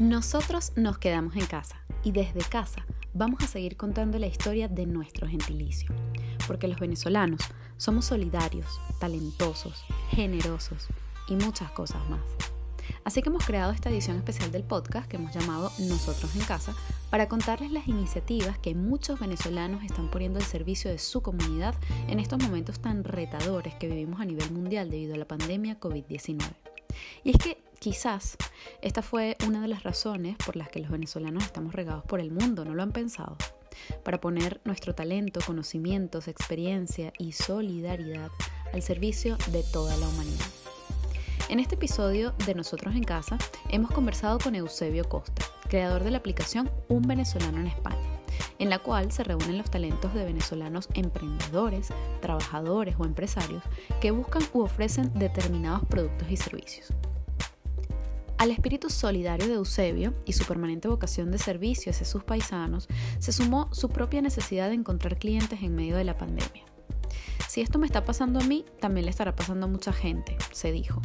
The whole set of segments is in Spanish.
Nosotros nos quedamos en casa y desde casa vamos a seguir contando la historia de nuestro gentilicio, porque los venezolanos somos solidarios, talentosos, generosos y muchas cosas más. Así que hemos creado esta edición especial del podcast que hemos llamado Nosotros en Casa para contarles las iniciativas que muchos venezolanos están poniendo al servicio de su comunidad en estos momentos tan retadores que vivimos a nivel mundial debido a la pandemia COVID-19. Y es que Quizás esta fue una de las razones por las que los venezolanos estamos regados por el mundo, ¿no lo han pensado? Para poner nuestro talento, conocimientos, experiencia y solidaridad al servicio de toda la humanidad. En este episodio de Nosotros en Casa hemos conversado con Eusebio Costa, creador de la aplicación Un venezolano en España, en la cual se reúnen los talentos de venezolanos emprendedores, trabajadores o empresarios que buscan u ofrecen determinados productos y servicios. Al espíritu solidario de Eusebio y su permanente vocación de servicio hacia sus paisanos, se sumó su propia necesidad de encontrar clientes en medio de la pandemia. Si esto me está pasando a mí, también le estará pasando a mucha gente, se dijo.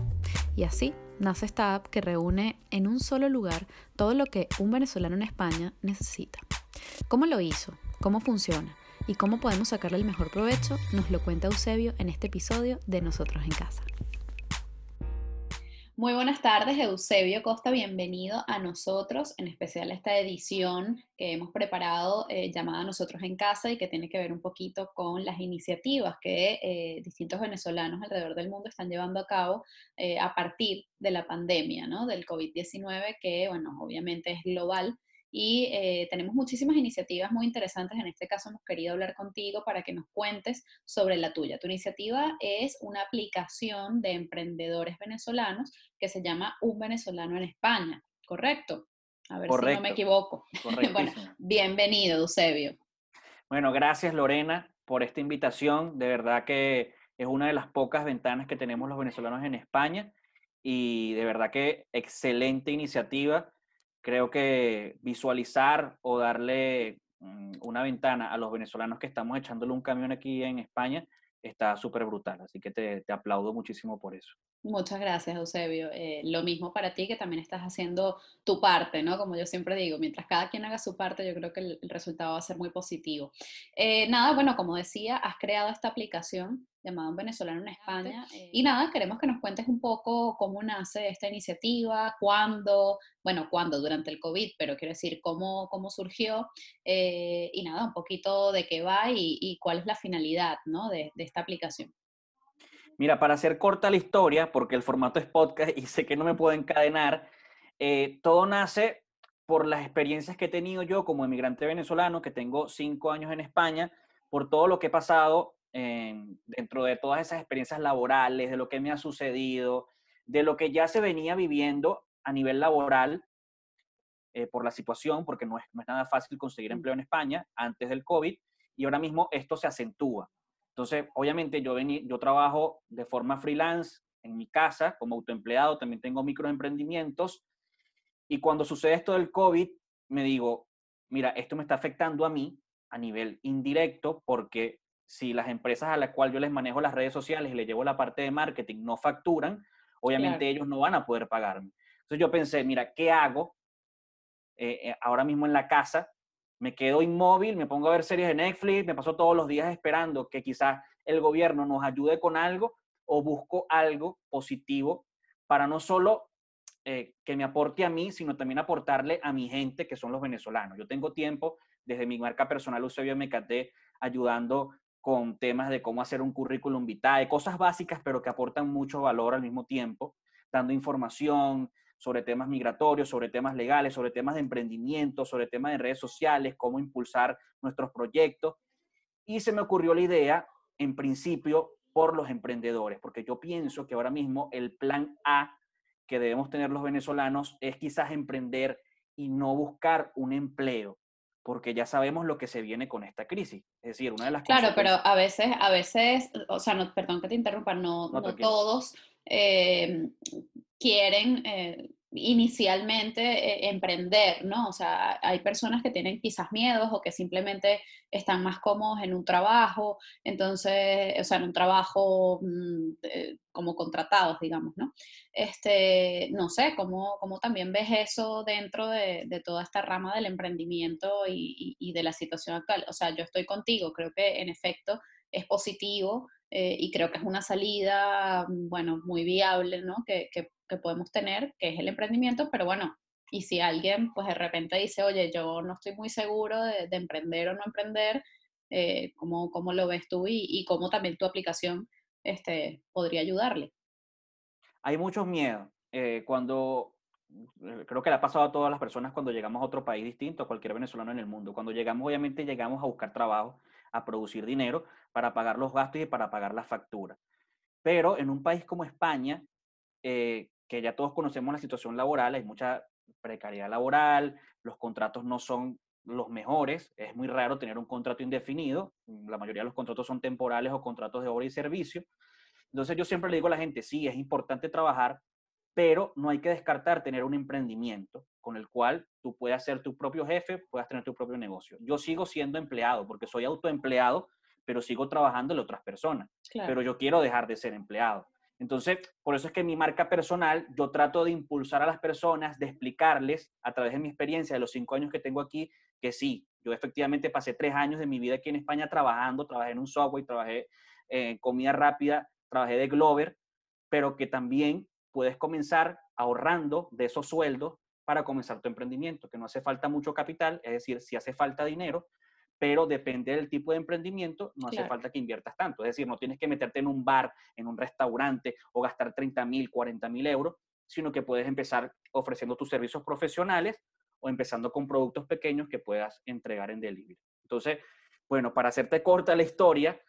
Y así nace esta app que reúne en un solo lugar todo lo que un venezolano en España necesita. ¿Cómo lo hizo? ¿Cómo funciona? ¿Y cómo podemos sacarle el mejor provecho? Nos lo cuenta Eusebio en este episodio de Nosotros en Casa. Muy buenas tardes, Eusebio Costa, bienvenido a nosotros, en especial a esta edición que hemos preparado eh, llamada Nosotros en Casa y que tiene que ver un poquito con las iniciativas que eh, distintos venezolanos alrededor del mundo están llevando a cabo eh, a partir de la pandemia, ¿no? Del COVID-19, que, bueno, obviamente es global y eh, tenemos muchísimas iniciativas muy interesantes. En este caso hemos querido hablar contigo para que nos cuentes sobre la tuya. Tu iniciativa es una aplicación de emprendedores venezolanos que se llama Un venezolano en España, ¿correcto? A ver si no me equivoco. bueno, bienvenido, Eusebio. Bueno, gracias Lorena por esta invitación. De verdad que es una de las pocas ventanas que tenemos los venezolanos en España y de verdad que excelente iniciativa creo que visualizar o darle mm, una ventana a los venezolanos que estamos echándole un camión aquí en España está súper brutal. Así que te, te, aplaudo muchísimo por eso. Muchas gracias, Eusebio. Eh, lo mismo para ti, que también estás haciendo tu parte, ¿no? Como yo siempre digo, mientras cada quien haga su parte, yo creo que el, resultado va a ser muy positivo. Eh, nada, bueno, como decía, has creado esta aplicación llamada Un Venezolano en España. Eh, y nada, queremos que nos cuentes un poco cómo nace esta iniciativa, cuándo, bueno, cuándo, durante el COVID, pero quiero decir, cómo, cómo surgió y nada, un poquito de qué va y, cuál es la finalidad, ¿no? de, de esta aplicación. Mira, para hacer corta la historia, porque el formato es podcast y sé que no me puedo encadenar, eh, todo nace por las experiencias que he tenido yo como emigrante venezolano, que tengo cinco años en España, por todo lo que he pasado dentro de todas esas experiencias laborales, de lo que me ha sucedido, de lo que ya se venía viviendo a nivel laboral eh, por la situación, porque no es, no es nada fácil conseguir mm. empleo en España antes del COVID, y ahora mismo esto se acentúa. Entonces, obviamente yo, yo trabajo de forma freelance en mi casa como autoempleado, también tengo microemprendimientos y cuando sucede esto del COVID, me digo, mira, esto me está afectando a mí a nivel indirecto porque si las empresas a las cuales yo les manejo las redes sociales y les llevo la parte de marketing no facturan, obviamente ellos no van a poder pagarme. Entonces yo pensé, mira, ¿qué hago eh, eh, ahora mismo en la casa me quedo inmóvil, me pongo a ver series de Netflix, me paso todos los días esperando que quizás el gobierno nos ayude con algo o busco algo positivo para no solo eh, que me aporte a mí, sino también aportarle a mi gente, que son los venezolanos. Yo tengo tiempo, desde mi marca personal Eusebio MKT, ayudando con temas de cómo hacer un currículum vitae, cosas básicas, pero que aportan mucho valor al mismo tiempo, dando información, sobre temas migratorios, sobre temas legales, sobre temas de emprendimiento, sobre temas de redes sociales, cómo impulsar nuestros proyectos. Y se me ocurrió la idea, en principio, por los emprendedores, porque yo pienso que ahora mismo el plan A que debemos tener los venezolanos es quizás emprender y no buscar un empleo, porque ya sabemos lo que se viene con esta crisis. Es decir, una de las Claro, pero a veces, a veces, o sea, no, perdón que te interrumpa, no, no, todos eh, quieren, eh, inicialmente eh, emprender, ¿no? O sea, hay personas que tienen quizás miedos o que simplemente están más cómodos en un trabajo, entonces, o sea, en un trabajo mm, como contratados, digamos, ¿no? Este, no sé, ¿cómo, cómo también ves eso dentro de, toda esta rama del emprendimiento y, y de la situación actual? O sea, yo estoy contigo, creo que en efecto es positivo eh, y creo que es una salida, mm, bueno, muy viable, ¿no? Que, que, podemos tener, que es el emprendimiento, pero bueno, y si alguien, pues de repente dice, oye, yo no estoy muy seguro de, emprender o no emprender, eh, ¿cómo, ¿cómo, lo ves tú y, y, cómo también tu aplicación este, podría ayudarle? Hay muchos miedos. Eh, cuando, creo que le ha pasado a todas las personas cuando llegamos a otro país distinto, a cualquier venezolano en el mundo. Cuando llegamos, obviamente llegamos a buscar trabajo, a producir dinero para pagar los gastos y para pagar las facturas. Pero en un país como España, eh, que ya todos conocemos la situación laboral, hay mucha precariedad laboral, los contratos no son los mejores, es muy raro tener un contrato indefinido, la mayoría de los contratos son temporales o contratos de obra y servicio. Entonces yo siempre le digo a la gente, sí, es importante trabajar, pero no hay que descartar tener un emprendimiento con el cual tú puedas ser tu propio jefe, puedas tener tu propio negocio. Yo sigo siendo empleado porque soy autoempleado, pero sigo trabajando en otras personas. Pero yo quiero dejar de ser empleado. Entonces, por eso es que mi marca personal, yo trato de impulsar a las personas, de explicarles a través de mi experiencia de los cinco años que tengo aquí, que sí, yo efectivamente pasé tres años de mi vida aquí en España trabajando, trabajé en un software, trabajé en comida rápida, trabajé de Glover, pero que también puedes comenzar ahorrando de esos sueldos para comenzar tu emprendimiento, que no hace falta mucho capital, es decir, si hace falta dinero, pero depende del tipo de emprendimiento, no hace falta que inviertas tanto. Es decir, no tienes que meterte en un bar, en un restaurante o gastar 30 mil, 40 mil euros, sino que puedes empezar ofreciendo tus servicios profesionales o empezando con productos pequeños que puedas entregar en delivery. Entonces, bueno, para hacerte corta la historia,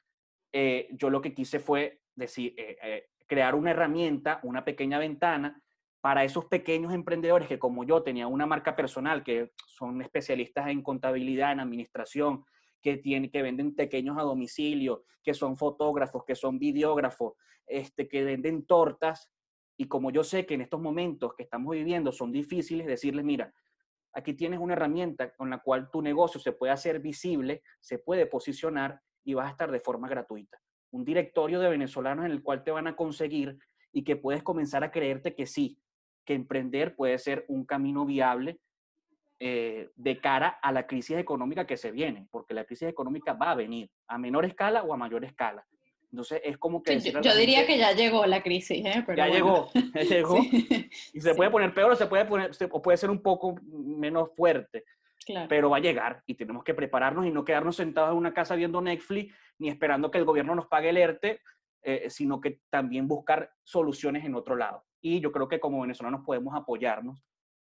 eh, yo lo que quise fue decir, eh, eh, crear una herramienta, una pequeña ventana para esos pequeños emprendedores que como yo tenía una marca personal, que son especialistas en contabilidad, en administración, que, tienen, que venden pequeños a domicilio, que son fotógrafos, que son videógrafos, este, que venden tortas. Y como yo sé que en estos momentos que estamos viviendo son difíciles, decirles, mira, aquí tienes una herramienta con la cual tu negocio se puede hacer visible, se puede posicionar y vas a estar de forma gratuita un directorio de venezolanos en el cual te van a conseguir y que puedes comenzar a creerte que sí, que emprender puede ser un camino viable eh, de cara a la crisis económica que se viene, porque la crisis económica va a venir a menor escala o a mayor escala. Entonces es como que... yo, diría que ya llegó la crisis, ¿eh? ya llegó, ya llegó. y se puede poner peor o se puede poner, o puede ser un poco menos fuerte. Pero va a llegar y tenemos que prepararnos y no quedarnos sentados en una casa viendo Netflix ni esperando que el gobierno nos pague el ERTE, eh, sino que también buscar soluciones en otro lado. Y yo creo que como venezolanos podemos apoyarnos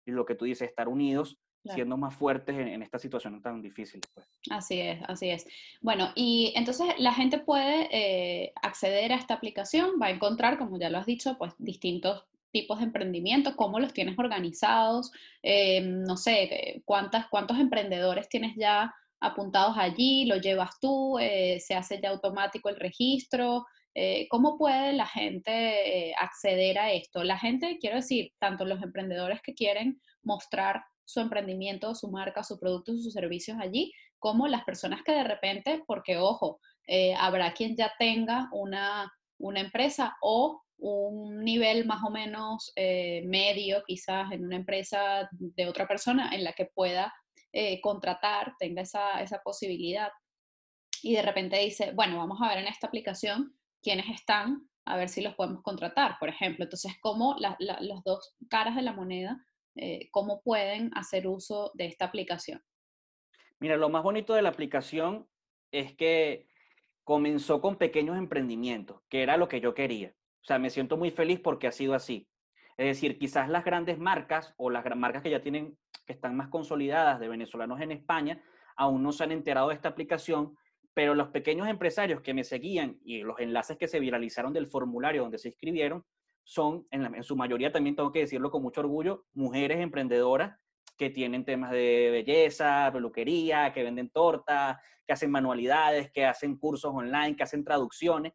y lo que tú dices, estar unidos, siendo más fuertes en, esta situación tan difícil. Pues. Así es, así es. Bueno, y entonces la gente puede eh, acceder a esta aplicación, va a encontrar, como ya lo has dicho, pues distintos tipos de emprendimiento, cómo los tienes organizados, eh, no sé, cuántas, cuántos emprendedores tienes ya apuntados allí, lo llevas tú, eh, se hace ya automático el registro, ¿cómo puede la gente acceder a esto? La gente, quiero decir, tanto los emprendedores que quieren mostrar su emprendimiento, su marca, su producto, sus servicios allí, como las personas que de repente, porque ojo, habrá quien ya tenga una, una empresa o un nivel más o menos eh, medio, quizás en una empresa de otra persona en la que pueda eh, contratar, tenga esa, esa, posibilidad. Y de repente dice, bueno, vamos a ver en esta aplicación quiénes están, a ver si los podemos contratar, por ejemplo. Entonces, cómo las dos caras de la moneda, eh, cómo pueden hacer uso de esta aplicación. Mira, lo más bonito de la aplicación es que comenzó con pequeños emprendimientos, que era lo que yo quería. O sea, me siento muy feliz porque ha sido así. Es decir, quizás las grandes marcas o las marcas que ya tienen, que están más consolidadas de venezolanos en España, aún no se han enterado de esta aplicación, pero los pequeños empresarios que me seguían y los enlaces que se viralizaron del formulario donde se inscribieron son, en, su mayoría también tengo que decirlo con mucho orgullo, mujeres emprendedoras que tienen temas de belleza, peluquería, que venden tortas, que hacen manualidades, que hacen cursos online, que hacen traducciones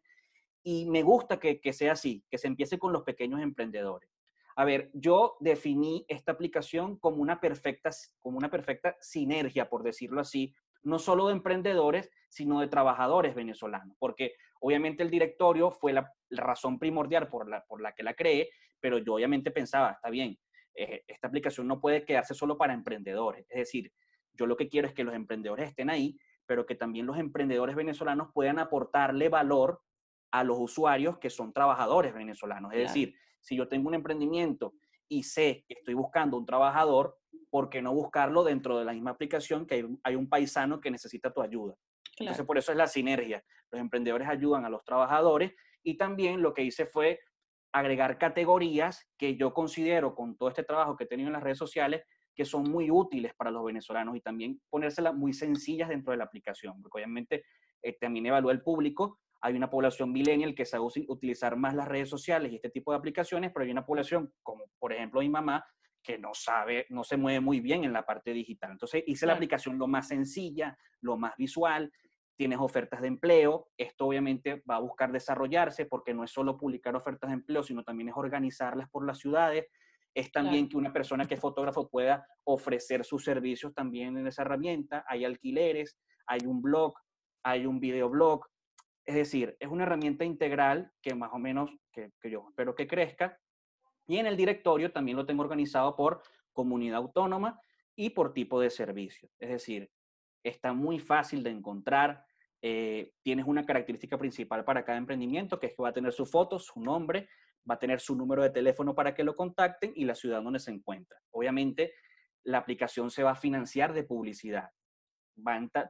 y me gusta que, sea así, que se empiece con los pequeños emprendedores. A ver, yo definí esta aplicación como una perfecta, como una perfecta sinergia, por decirlo así, no solo de emprendedores, sino de trabajadores venezolanos, porque obviamente el directorio fue la, razón primordial por la, por la que la creé, pero yo obviamente pensaba, está bien, eh, esta aplicación no puede quedarse solo para emprendedores, es decir, yo lo que quiero es que los emprendedores estén ahí, pero que también los emprendedores venezolanos puedan aportarle valor a los usuarios que son trabajadores venezolanos. Es decir, si yo tengo un emprendimiento y sé que estoy buscando un trabajador, ¿por qué no buscarlo dentro de la misma aplicación que hay, un paisano que necesita tu ayuda? Entonces, por eso es la sinergia. Los emprendedores ayudan a los trabajadores y también lo que hice fue agregar categorías que yo considero con todo este trabajo que he tenido en las redes sociales que son muy útiles para los venezolanos y también ponérselas muy sencillas dentro de la aplicación, porque obviamente eh, también evalúa el público. Hay una población millennial que sabe utilizar más las redes sociales y este tipo de aplicaciones, pero hay una población, como por ejemplo mi mamá, que no sabe, no se mueve muy bien en la parte digital. Entonces hice la aplicación lo más sencilla, lo más visual, tienes ofertas de empleo, esto obviamente va a buscar desarrollarse porque no es solo publicar ofertas de empleo, sino también es organizarlas por las ciudades, es también que una persona que es fotógrafo pueda ofrecer sus servicios también en esa herramienta, hay alquileres, hay un blog, hay un videoblog, es decir, es una herramienta integral que más o menos, que, que yo espero que crezca, y en el directorio también lo tengo organizado por comunidad autónoma y por tipo de servicio. Es decir, está muy fácil de encontrar. Eh, tienes una característica principal para cada emprendimiento, que es que va a tener su foto, su nombre, va a tener su número de teléfono para que lo contacten y la ciudad donde se encuentra. Obviamente, la aplicación se va a financiar de publicidad.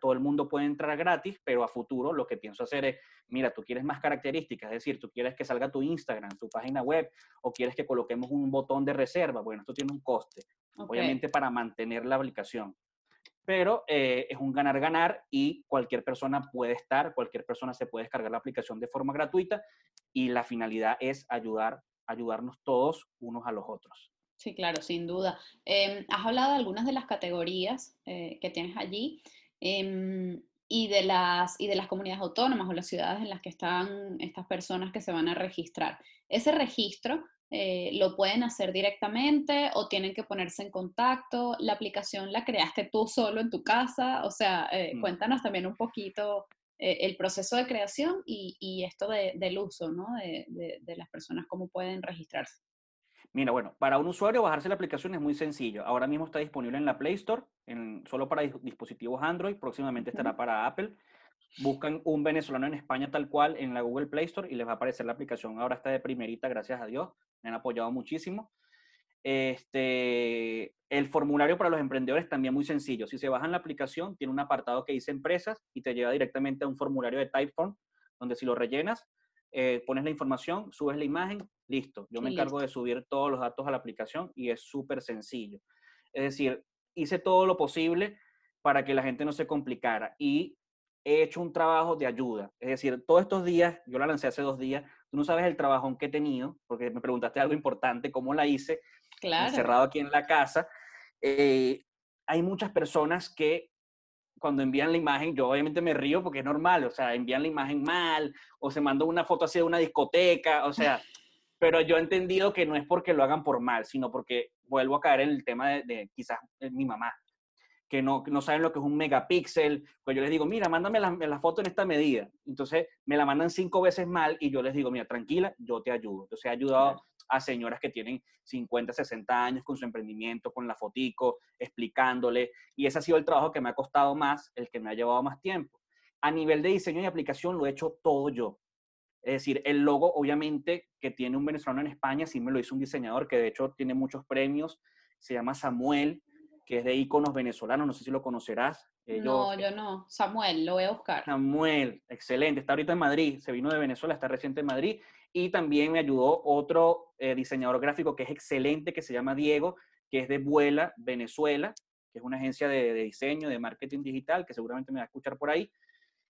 Todo el mundo puede entrar gratis, pero a futuro lo que pienso hacer es, mira, tú quieres más características, es decir, tú quieres que salga tu Instagram, tu página web, o quieres que coloquemos un botón de reserva. Bueno, esto tiene un coste, obviamente para mantener la aplicación pero eh, es un ganar-ganar y cualquier persona puede estar, cualquier persona se puede descargar la aplicación de forma gratuita y la finalidad es ayudar, ayudarnos todos unos a los otros. Sí, claro, sin duda. Em, has hablado de algunas de las categorías eh, que tienes allí em, y, de las, y de las comunidades autónomas o las ciudades en las que están estas personas que se van a registrar. Ese registro eh, lo pueden hacer directamente o tienen que ponerse en contacto. La aplicación la creaste tú solo en tu casa. O sea, eh, mm. cuéntanos también un poquito eh, el proceso de creación y, esto del uso ¿no? de, las personas, cómo pueden registrarse. Mira, bueno, para un usuario bajarse la aplicación es muy sencillo. Ahora mismo está disponible en la Play Store, en, solo para dispositivos Android, próximamente estará para Apple. Buscan un venezolano en España tal cual en la Google Play Store y les va a aparecer la aplicación. Ahora está de primerita, gracias a Dios me han apoyado muchísimo. Este, el formulario para los emprendedores también muy sencillo. Si se bajan la aplicación, tiene un apartado que dice empresas y te lleva directamente a un formulario de Typeform, donde si lo rellenas, eh, pones la información, subes la imagen, listo. Yo me encargo de subir todos los datos a la aplicación y es súper sencillo. Es decir, hice todo lo posible para que la gente no se complicara y he hecho un trabajo de ayuda. Es decir, todos estos días, yo la lancé hace dos días, tú no sabes el trabajo que he tenido, porque me preguntaste algo importante, cómo la hice, claro. encerrado aquí en la casa. Eh, hay muchas personas que cuando envían la imagen, yo obviamente me río porque es normal, o sea, envían la imagen mal, o se mandó una foto así de una discoteca, o sea, pero yo he entendido que no es porque lo hagan por mal, sino porque vuelvo a caer en el tema de, de quizás mi mamá que no, no saben lo que es un megapíxel, pues yo les digo, mira, mándame la, foto en esta medida. Entonces me la mandan cinco veces mal y yo les digo, mira, tranquila, yo te ayudo. Entonces he ayudado a señoras que tienen 50, 60 años con su emprendimiento, con la fotico, explicándole. Y ese ha sido el trabajo que me ha costado más, el que me ha llevado más tiempo. A nivel de diseño y aplicación lo he hecho todo yo. Es decir, el logo, obviamente, que tiene un venezolano en España, sí me lo hizo un diseñador que de hecho tiene muchos premios, se llama Samuel, que es de íconos venezolanos, no sé si lo conocerás. no, yo no. Samuel, lo voy a buscar. Samuel, excelente. Está ahorita en Madrid, se vino de Venezuela, está reciente en Madrid. Y también me ayudó otro eh, diseñador gráfico que es excelente, que se llama Diego, que es de Vuela, Venezuela, que es una agencia de, diseño, de marketing digital, que seguramente me va a escuchar por ahí.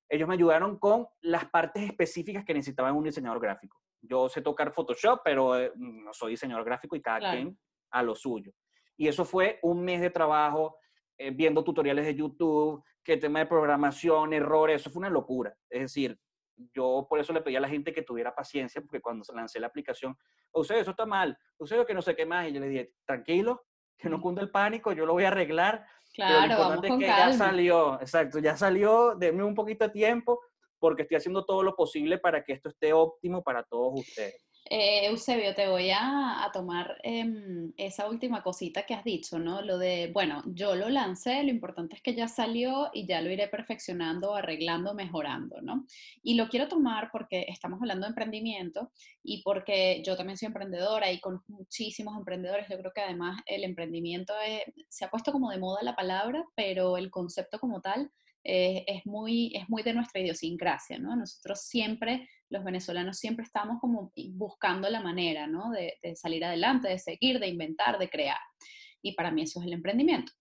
Ellos me ayudaron con las partes específicas que necesitaban un diseñador gráfico. Yo sé tocar Photoshop, pero eh, no soy diseñador gráfico y cada quien a lo suyo. Y eso fue un mes de trabajo eh, viendo tutoriales de YouTube, que tema de programación, errores, eso fue una locura. Es decir, yo por eso le pedí a la gente que tuviera paciencia, porque cuando lancé la aplicación, usted eso está mal, usted que no sé qué más, y yo le dije, tranquilo, que no cunde el pánico, yo lo voy a arreglar. Claro, lo vamos con que calma. ya salió, exacto, ya salió, denme un poquito de tiempo, porque estoy haciendo todo lo posible para que esto esté óptimo para todos ustedes. Eh, Eusebio, te voy a, tomar em, esa última cosita que has dicho, ¿no? Lo de, bueno, yo lo lancé, lo importante es que ya salió y ya lo iré perfeccionando, arreglando, mejorando, ¿no? Y lo quiero tomar porque estamos hablando de emprendimiento y porque yo también soy emprendedora y con muchísimos emprendedores, yo creo que además el emprendimiento es- se ha puesto como de moda la palabra, pero el concepto como tal eh, es, muy, es muy de nuestra idiosincrasia, ¿no? Nosotros siempre los venezolanos siempre estamos como buscando la manera, ¿no? De, salir adelante, de seguir, de inventar, de crear. Y para mí eso es el emprendimiento.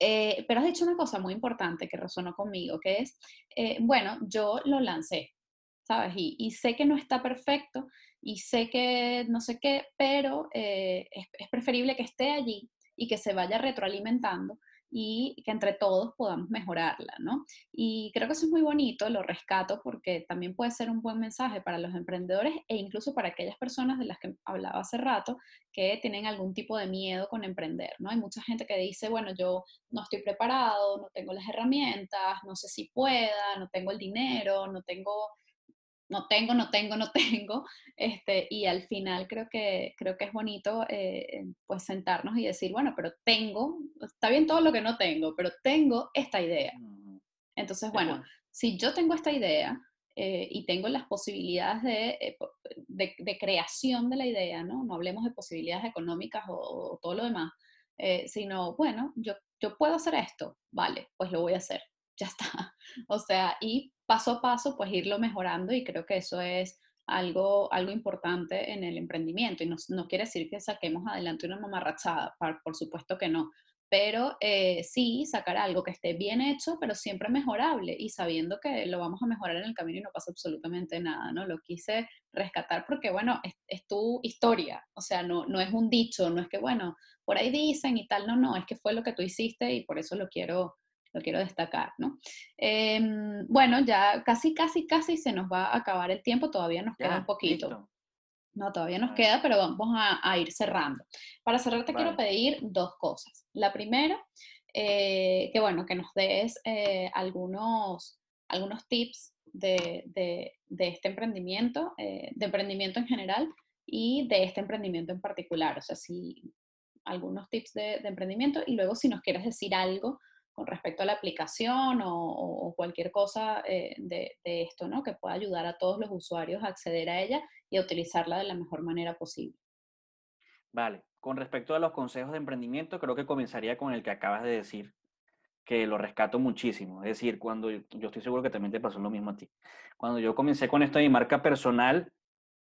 Eh, pero has dicho una cosa muy importante que resonó conmigo, que es, eh, bueno, yo lo lancé, ¿sabes? Y, sé que no está perfecto y sé que no sé qué, pero es preferible que esté allí y que se vaya retroalimentando y que entre todos podamos mejorarla, ¿no? Y creo que eso es muy bonito, lo rescato porque también puede ser un buen mensaje para los emprendedores e incluso para aquellas personas de las que hablaba hace rato que tienen algún tipo de miedo con emprender, ¿no? Hay mucha gente que dice, bueno, yo no estoy preparado, no tengo las herramientas, no sé si pueda, no tengo el dinero, no tengo no tengo, no tengo, no tengo, este, y al final creo que, creo que es bonito eh, pues sentarnos y decir, bueno, pero tengo, está bien todo lo que no tengo, pero tengo esta idea. Entonces, bueno, si yo tengo esta idea eh, y tengo las posibilidades de, eh, de, de, creación de la idea, ¿no? No hablemos de posibilidades económicas o, o todo lo demás, eh, sino, bueno, yo, yo puedo hacer esto, vale, pues lo voy a hacer, ya está. O sea, y paso a paso, pues irlo mejorando y creo que eso es algo, algo importante en el emprendimiento. Y no, no quiere decir que saquemos adelante una mamarrachada, por supuesto que no. Pero eh, sí sacar algo que esté bien hecho, pero siempre mejorable y sabiendo que lo vamos a mejorar en el camino y no pasa absolutamente nada, ¿no? Lo quise rescatar porque, bueno, es, es tu historia, o sea, no, no es un dicho, no es que, bueno, por ahí dicen y tal, no, no, es que fue lo que tú hiciste y por eso lo quiero, lo quiero destacar, ¿no? Eh, bueno, ya casi, casi, casi se nos va a acabar el tiempo, todavía nos Ya, queda un poquito. listo. No, todavía nos Vale. queda, pero vamos a, a ir cerrando. Para cerrar te quiero pedir dos cosas. La primera, eh, que bueno, que nos des eh, algunos, algunos tips de, de- de este emprendimiento, eh, de emprendimiento en general y de este emprendimiento en particular. O sea, si algunos tips de, de emprendimiento y luego si nos quieres decir algo con respecto a la aplicación o, cualquier cosa eh, de, de esto, ¿no? Que pueda ayudar a todos los usuarios a acceder a ella y a utilizarla de la mejor manera posible. Vale, con respecto a los consejos de emprendimiento, creo que comenzaría con el que acabas de decir, que lo rescato muchísimo. Es decir, cuando yo yo estoy seguro que también te pasó lo mismo a ti. Cuando yo comencé con esto de mi marca personal,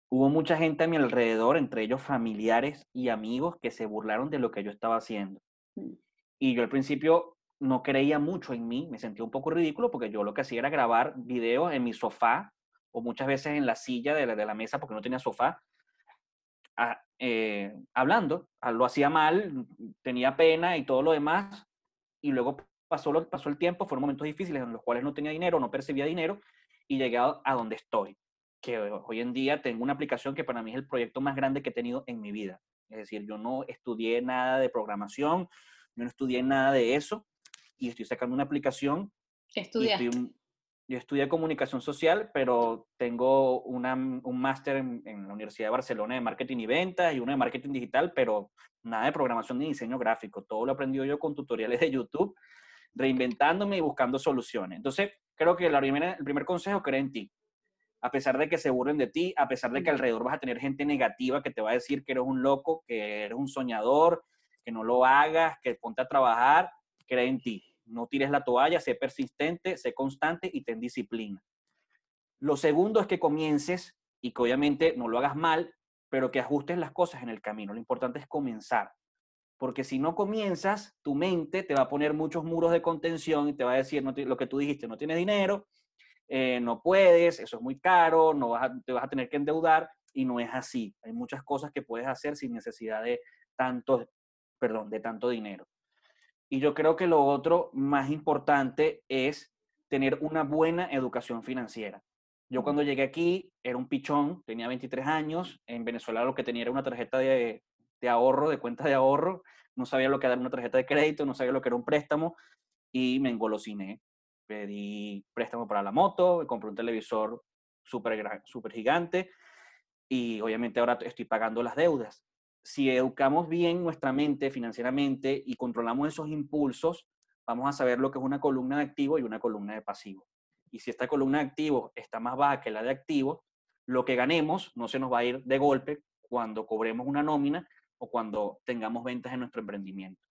hubo mucha gente a mi alrededor, entre ellos familiares y amigos, que se burlaron de lo que yo estaba haciendo. Mm. Y yo al principio no creía mucho en mí, me sentía un poco ridículo porque yo lo que hacía era grabar videos en mi sofá o muchas veces en la silla de la, mesa porque no tenía sofá, a- eh, hablando. Ah, Lo hacía mal, tenía pena y todo lo demás. Y luego pasó, lo, pasó el tiempo, fueron momentos difíciles en los cuales no tenía dinero, no percibía dinero y llegué a, donde estoy. Que hoy en día tengo una aplicación que para mí es el proyecto más grande que he tenido en mi vida. Es decir, yo no estudié nada de programación, no estudié nada de eso y estoy sacando una aplicación ¿Qué y estudiaste? estoy yo estudié comunicación social, pero tengo una- un máster en, en la Universidad de Barcelona de marketing y ventas y uno de marketing digital, pero nada de programación ni diseño gráfico. Todo lo aprendido yo con tutoriales de YouTube, reinventándome y buscando soluciones. Entonces, creo que la primera- el primer consejo, cree en ti. A pesar de que se burlen de ti, a pesar de que alrededor vas a tener gente negativa que te va a decir que eres un loco, que eres un soñador, que no lo hagas, que ponte a trabajar, cree en ti. No tires la toalla, sé persistente, sé constante y ten disciplina. Lo segundo es que comiences y que obviamente no lo hagas mal, pero que ajustes las cosas en el camino. Lo importante es comenzar. Porque si no comienzas, tu mente te va a poner muchos muros de contención y te va a decir no lo que tú dijiste, no tienes dinero, eh, no puedes, eso es muy caro, no vas a- te vas a tener que endeudar y no es así. Hay muchas cosas que puedes hacer sin necesidad de tanto, perdón, de tanto dinero. Y yo creo que lo otro más importante es tener una buena educación financiera. Yo cuando llegué aquí era un pichón, tenía 23 años, en Venezuela lo que tenía era una tarjeta de, de ahorro, de cuenta de ahorro, no sabía lo que era una tarjeta de crédito, no sabía lo que era un préstamo y me engolosiné. Pedí préstamo para la moto, me compré un televisor súper super gigante y obviamente ahora estoy pagando las deudas. Si educamos bien nuestra mente financieramente y controlamos esos impulsos, vamos a saber lo que es una columna de activo y una columna de pasivo. Y si esta columna de activo está más baja que la de activo, lo que ganemos no se nos va a ir de golpe cuando cobremos una nómina o cuando tengamos ventas en nuestro emprendimiento.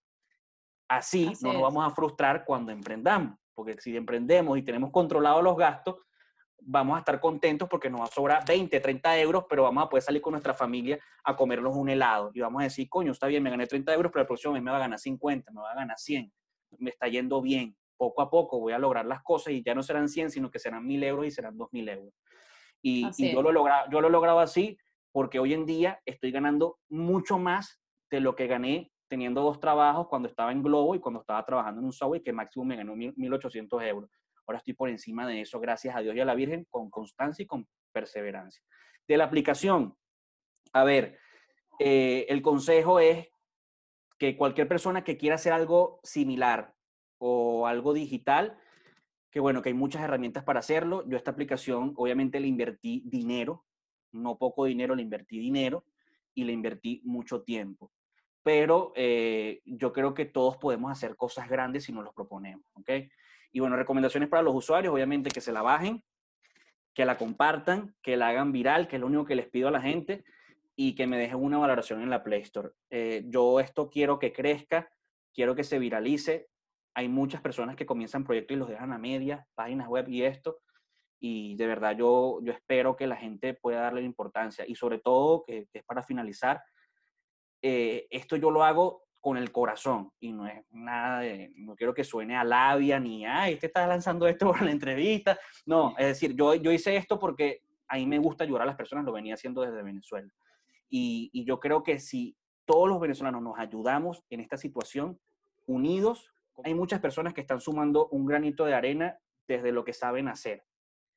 Así, no nos vamos a frustrar cuando emprendamos, porque si emprendemos y tenemos controlados los gastos, vamos a estar contentos porque nos va a sobrar 20, 30 euros, pero vamos a poder salir con nuestra familia a comernos un helado. Y vamos a decir, coño, está bien, me gané 30 euros, pero el próximo mes me va a ganar 50, me va a ganar 100. Me está yendo bien. Poco a poco voy a lograr las cosas y ya no serán 100, sino que serán 1000 euros y serán 2000 euros. Y, yo, lo he logrado, yo lo he logrado así porque hoy en día estoy ganando mucho más de lo que gané teniendo dos trabajos cuando estaba en Globo y cuando estaba trabajando en un Subway que máximo me ganó 1.800 euros. Ahora estoy por encima de eso, gracias a Dios y a la Virgen, con constancia y con perseverancia. De la aplicación, a ver, eh, el consejo es que cualquier persona que quiera hacer algo similar o algo digital, que bueno, que hay muchas herramientas para hacerlo. Yo esta aplicación, obviamente, le invertí dinero, no poco dinero, le invertí dinero y le invertí mucho tiempo. Pero eh, yo creo que todos podemos hacer cosas grandes si nos los proponemos, ¿ok? Y bueno, recomendaciones para los usuarios, obviamente que se la bajen, que la compartan, que la hagan viral, que es lo único que les pido a la gente, y que me dejen una valoración en la Play Store. Eh, yo esto quiero que crezca, quiero que se viralice. Hay muchas personas que comienzan proyectos y los dejan a media, páginas web y esto, y de verdad yo, yo espero que la gente pueda darle importancia. Y sobre todo, que, es para finalizar, eh, esto yo lo hago con el corazón y no es nada de, no quiero que suene a labia ni, ay, este está lanzando esto por la entrevista. No, es decir, yo, yo hice esto porque a mí me gusta ayudar a las personas, lo venía haciendo desde Venezuela. Y, y yo creo que si todos los venezolanos nos ayudamos en esta situación, unidos, hay muchas personas que están sumando un granito de arena desde lo que saben hacer.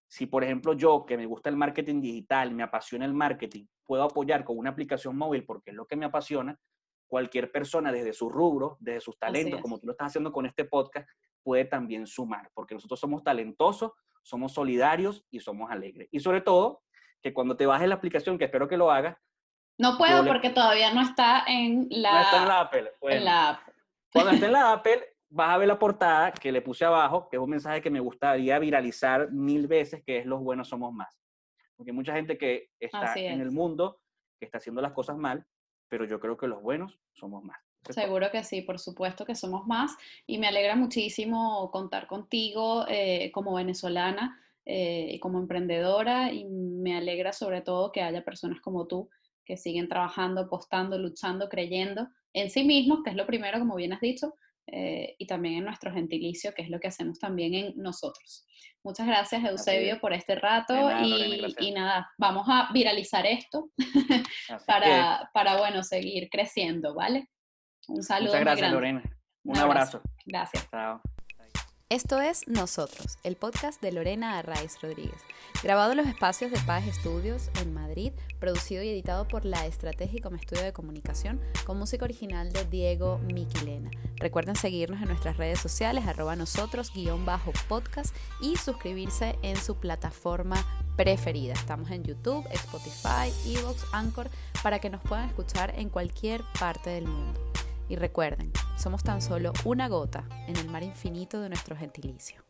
Si, por ejemplo, yo, que me gusta el marketing digital, me apasiona el marketing, puedo apoyar con una aplicación móvil porque es lo que me apasiona, cualquier persona desde su rubro, desde sus talentos, como tú lo estás haciendo con este podcast, puede también sumar, porque nosotros somos talentosos, somos solidarios y somos alegres. Y sobre todo, que cuando te bajes la aplicación, que espero que lo hagas. No puedo porque todavía no está en la, no está en la Apple. en la Apple. Cuando esté en la Apple, vas a ver la portada que le puse abajo, que es un mensaje que me gustaría viralizar mil veces, que es los buenos somos más. Porque hay mucha gente que está en el mundo, que está haciendo las cosas mal, pero yo creo que los buenos somos más. Seguro que sí, por supuesto que somos más y me alegra muchísimo contar contigo eh, como venezolana eh, y como emprendedora y me alegra sobre todo que haya personas como tú que siguen trabajando, apostando, luchando, creyendo en sí mismos, que es lo primero, como bien has dicho, eh, y también en nuestro gentilicio, que es lo que hacemos también en nosotros. Muchas gracias, Eusebio, por este rato y, nada, vamos a viralizar esto para, para, bueno, seguir creciendo, ¿vale? Un saludo. Muchas gracias, Lorena. Un, abrazo. Gracias. Chao. Esto es Nosotros, el podcast de Lorena Arraiz Rodríguez, grabado en los espacios de Paz Estudios en Madrid, producido y editado por La Estrategia como estudio de comunicación, con música original de Diego Miquilena. Recuerden seguirnos en nuestras redes sociales, arroba nosotros, guion bajo podcast, y suscribirse en su plataforma preferida. Estamos en YouTube, Spotify, Evox, Anchor, para que nos puedan escuchar en cualquier parte del mundo. Y recuerden, somos tan solo una gota en el mar infinito de nuestro gentilicio.